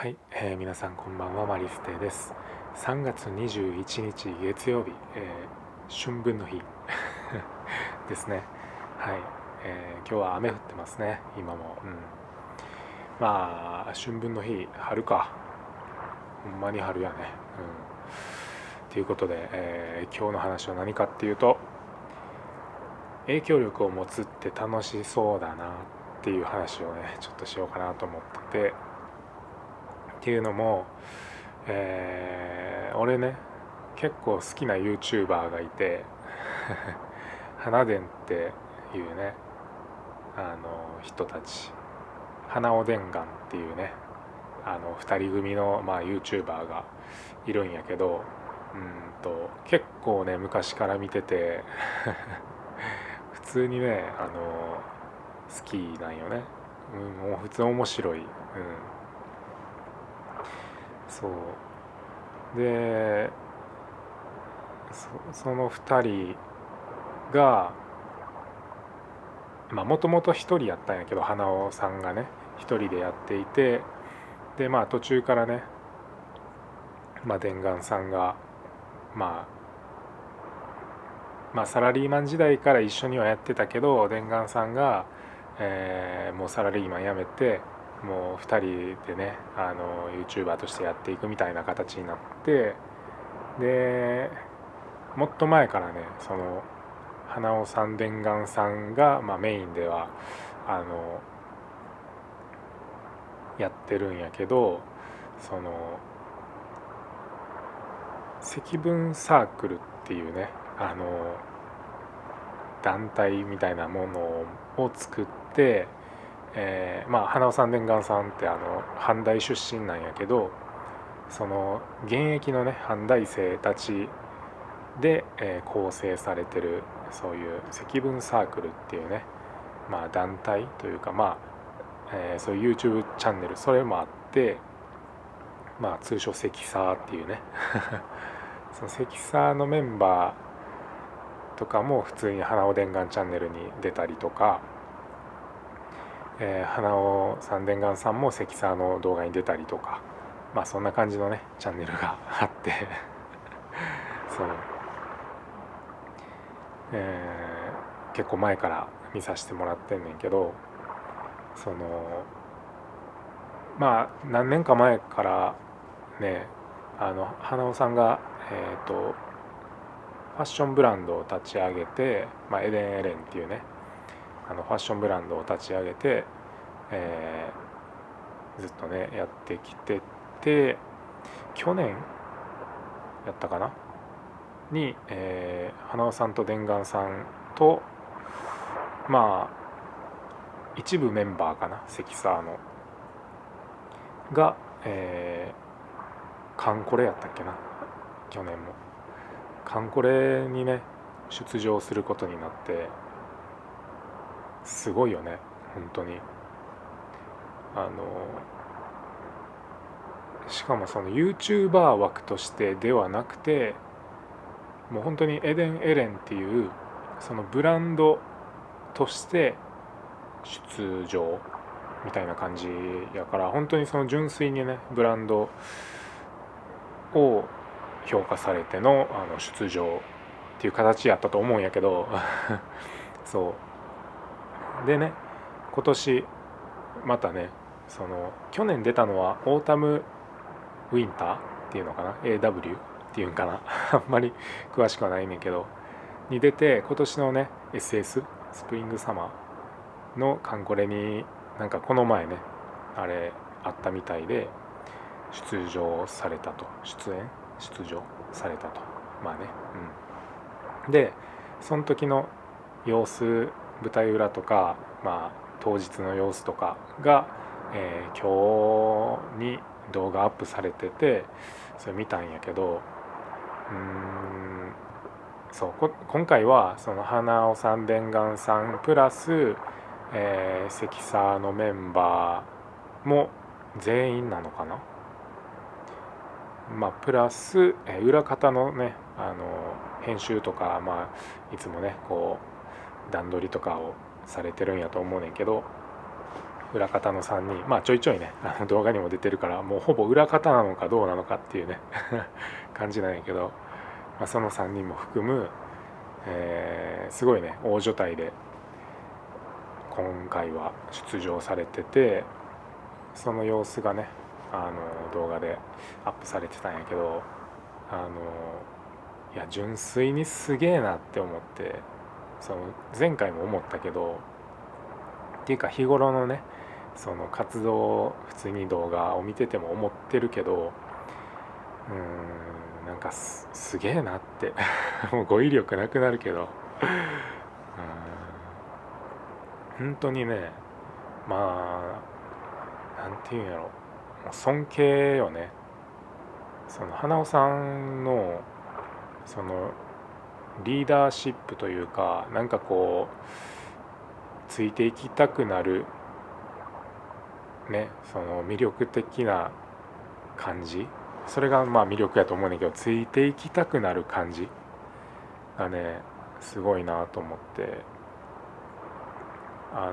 はい、えー、皆さんこんばんはマリステです。3月21日月曜日、えー、春分の日 ですね。はい、えー、今日は雨降ってますね今も、うん、まあ春分の日春か。ほんまに春やね。うん。ということで、えー、今日の話は何かっていうと影響力を持つって楽しそうだなっていう話をねちょっとしようかなと思ってて。っていうのも、えー、俺ね結構好きな YouTuber がいて 花伝っていうねあの人たち。花尾伝願っていうねあの2人組の、まあ、YouTuber がいるんやけどうんと結構ね昔から見てて 普通にねあの好きなんよね、うん、もう普通面白い、うん、そう。でその2人がまあもともと1人やったんやけど花尾さんがね1人でやっていてでまあ途中からねまあ伝願さんがまあまあサラリーマン時代から一緒にはやってたけど伝願さんが、えー、もうサラリーマン辞めてもう2人でねあの YouTuber としてやっていくみたいな形になってでもっと前からねその花尾さん伝願さんが、まあ、メインではあのやってるんやけどその積分サークルっていうねあの団体みたいなものを作ってえー、まあ花尾さん伝願さんってあの阪大出身なんやけどその現役のね阪大生たちで、えー、構成されてるそういう積分サークルっていうね、まあ、団体というかまあ、えー、そういう YouTube チャンネルそれもあってまあ通称積サーっていうね その積サーのメンバーとかも普通に花尾伝願チャンネルに出たりとかえー、花尾三伝願さんも関沢の動画に出たりとかまあそんな感じのねチャンネルがあって。そう、えー、結構前から見させてもらってんねんけどそのまあ何年か前からねあの花尾さんがえっ、ー、とファッションブランドを立ち上げて、まあ、エデン・エレンっていうねあのファッションブランドを立ち上げて、えー、ずっとねやってきてて去年やったかな？に、えー、花輪さんと伝願さんとまあ一部メンバーかな？関沢の。が、えー、カンコレやったっけな？去年も。カンコレにね出場することになってすごいよね。本当に。あのしかもその YouTuber 枠としてではなくてもう本当にエデン・エレンっていうそのブランドとして出場みたいな感じやから本当にその純粋にねブランドを評価されてのあの出場っていう形やったと思うんやけど そう。でね今年またねその去年出たのはオータムウィンターっていうのかな？AW っていうんかな？あんまり詳しくはないねんけどに出て今年のね SS スプリングサマーのカンコレになんかこの前ねあれあったみたいで出場されたと。出演？出場されたと。まあねうん。でその時の様子舞台裏とか、まあ、当日の様子とかが、えー、今日に動画アップされててそれ見たんやけどうんそう今回はその花尾さん伝願さんプラス、えー、関沢のメンバーも全員なのかな？まあプラス、えー、裏方のねあの編集とかまあいつもねこう段取りとかをされてるんやと思うねんけど裏方の3人まあちょいちょいねあの動画にも出てるからもうほぼ裏方なのかどうなのかっていうね 感じなんやけど、まあ、その3人も含む、えー、すごいね大所帯で今回は出場されててその様子がねあの動画でアップされてたんやけどあのいや純粋にすげえなって思ってその前回も思ったけどっていうか日頃のねその活動普通に動画を見てても思ってるけどうんなんかすげえなって もう語彙力なくなるけどうん本当にねまあなんていうんやろ。尊敬よね。その花尾さんのそのリーダーシップというかなんかこうついていきたくなるねその魅力的な感じ。それがまあ魅力やと思うんだけどついていきたくなる感じがねすごいなと思って。あの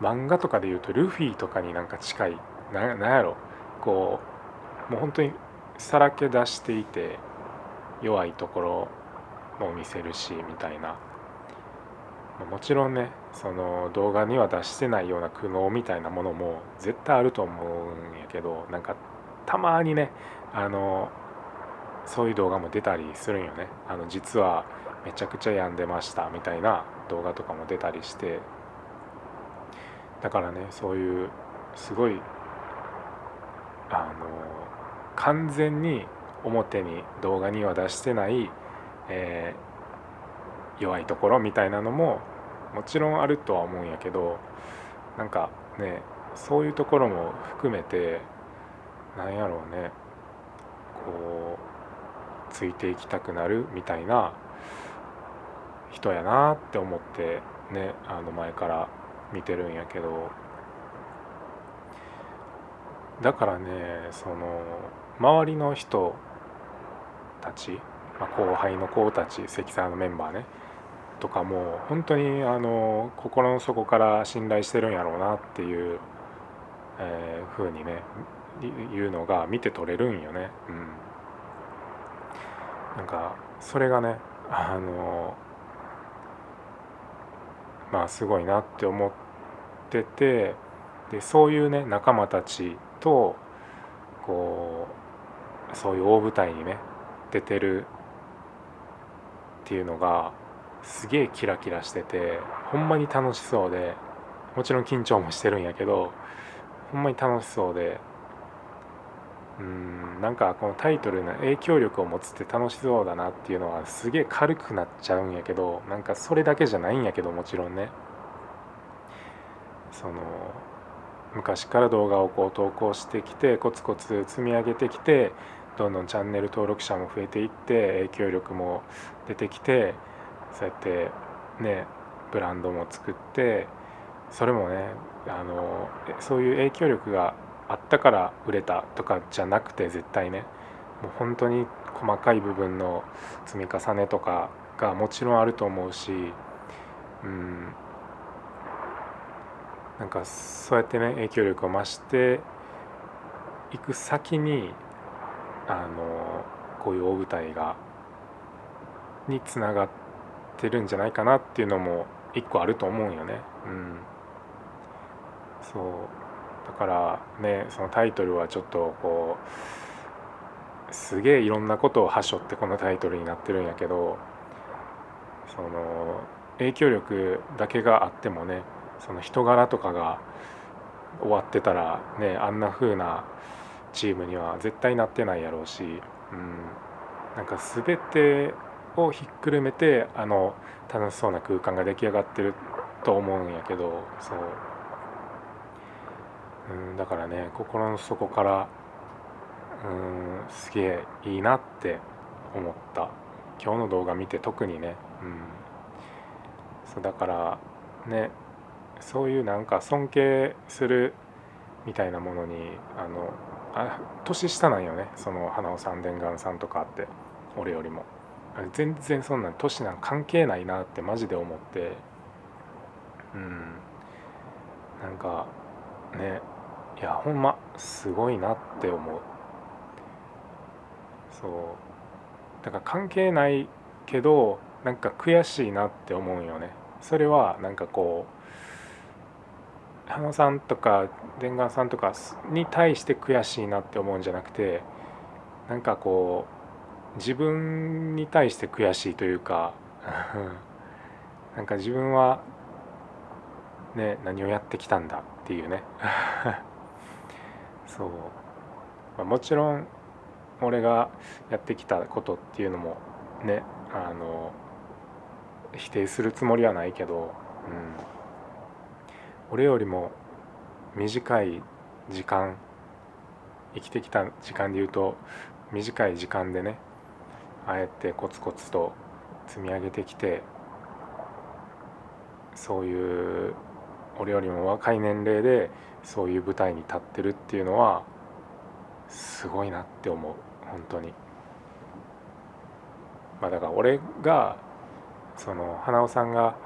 漫画とかで言うとルフィとかになんか近い。ななんやろ。こうもう本当にさらけ出していて弱いところも見せるしみたいな。もちろんねその動画には出してないような苦悩みたいなものも絶対あると思うんやけどなんかたまにねあのそういう動画も出たりするんよね。あの実はめちゃくちゃ病んでましたみたいな動画とかも出たりして。だからねそういうすごい完全に表に動画には出してない、えー、弱いところみたいなのももちろんあるとは思うんやけどなんかねそういうところも含めてなんやろうねこうついていきたくなるみたいな人やなって思ってねあの前から見てるんやけど。だからねその周りの人たち、まあ、後輩の子たち関沢のメンバーねとかも本当にあの心の底から信頼してるんやろうなっていう、えー、風にねいうのが見て取れるんよね。うん、なんかそれがねあのまあすごいなって思っててでそういうね仲間たちとこうそういう大舞台にね出てるっていうのがすげえキラキラしててほんまに楽しそうでもちろん緊張もしてるんやけどほんまに楽しそうでうんなんかこのタイトルの影響力を持つって楽しそうだなっていうのはすげえ軽くなっちゃうんやけどなんかそれだけじゃないんやけどもちろんね。その昔から動画をこう投稿してきてコツコツ積み上げてきてどんどんチャンネル登録者も増えていって影響力も出てきてそうやってねブランドも作ってそれもねあのそういう影響力があったから売れたとかじゃなくて絶対ねもう本当に細かい部分の積み重ねとかがもちろんあると思うしうん。なんかそうやってね影響力を増していく先にあのこういう大舞台がにつながってるんじゃないかなっていうのも一個あると思うよね。うん、そうだからねそのタイトルはちょっとこうすげえいろんなことをはしょってこのタイトルになってるんやけどその影響力だけがあってもねその人柄とかが終わってたらねあんな風なチームには絶対なってないやろうし、うん、なんか全てをひっくるめてあの楽しそうな空間が出来上がってると思うんやけどそう、うん、だからね心の底からうんすげえいいなって思った。今日の動画見て特にね、うん、そうだからねそういうなんか尊敬するみたいなものにあのあ年下なんよね。その花尾さん伝願さんとかって俺よりも。全然そんな年なん関係ないなってマジで思って。うん。なんかね。いやほんますごいなって思う。そう。だから関係ないけどなんか悔しいなって思うよね。それはなんかこう羽野さんとか伝願さんとかに対して悔しいなって思うんじゃなくてなんかこう自分に対して悔しいというか なんか自分はね何をやってきたんだっていうね。そう、まあ、もちろん俺がやってきたことっていうのもねあの否定するつもりはないけど、うん、俺よりも短い時間生きてきた時間で言うと短い時間でねああやってコツコツと積み上げてきてそういう俺よりも若い年齢でそういう舞台に立ってるっていうのはすごいなって思う本当に。まあ、だから俺がその花尾さんが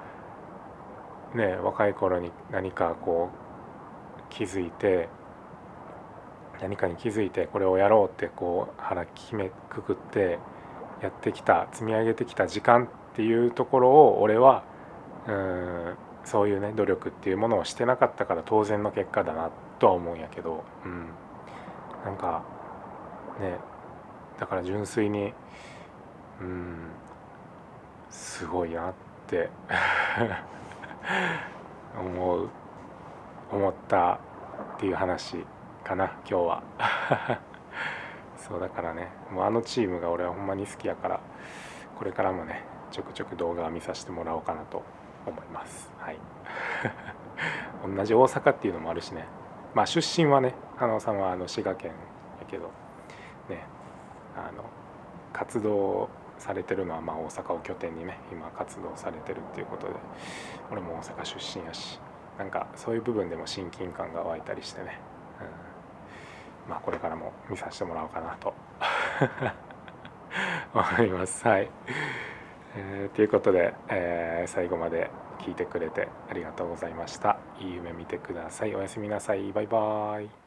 ね若い頃に何かこう気づいて何かに気づいてこれをやろうってこう腹決めくくってやってきた積み上げてきた時間っていうところを俺はうんそういうね努力っていうものをしてなかったから当然の結果だなとは思うんやけど、うん、なんかねだから純粋にうんすごいなって。思う思ったっていう話かな今日は。そうだからね。もうあのチームが俺はほんまに好きやからこれからもねちょくちょく動画を見させてもらおうかなと思います。はい。同じ大阪っていうのもあるしね。まあ出身はね花尾さんはあの滋賀県やけどねあの活動されてるのはまあ大阪を拠点にね今活動されてるっていうことで俺も大阪出身やしなんかそういう部分でも親近感が湧いたりしてね、うん、まあこれからも見させてもらおうかなと 思います。はいえー、ということで、えー、最後まで聞いてくれてありがとうございました。いい夢見てください。おやすみなさい。バイバーイ。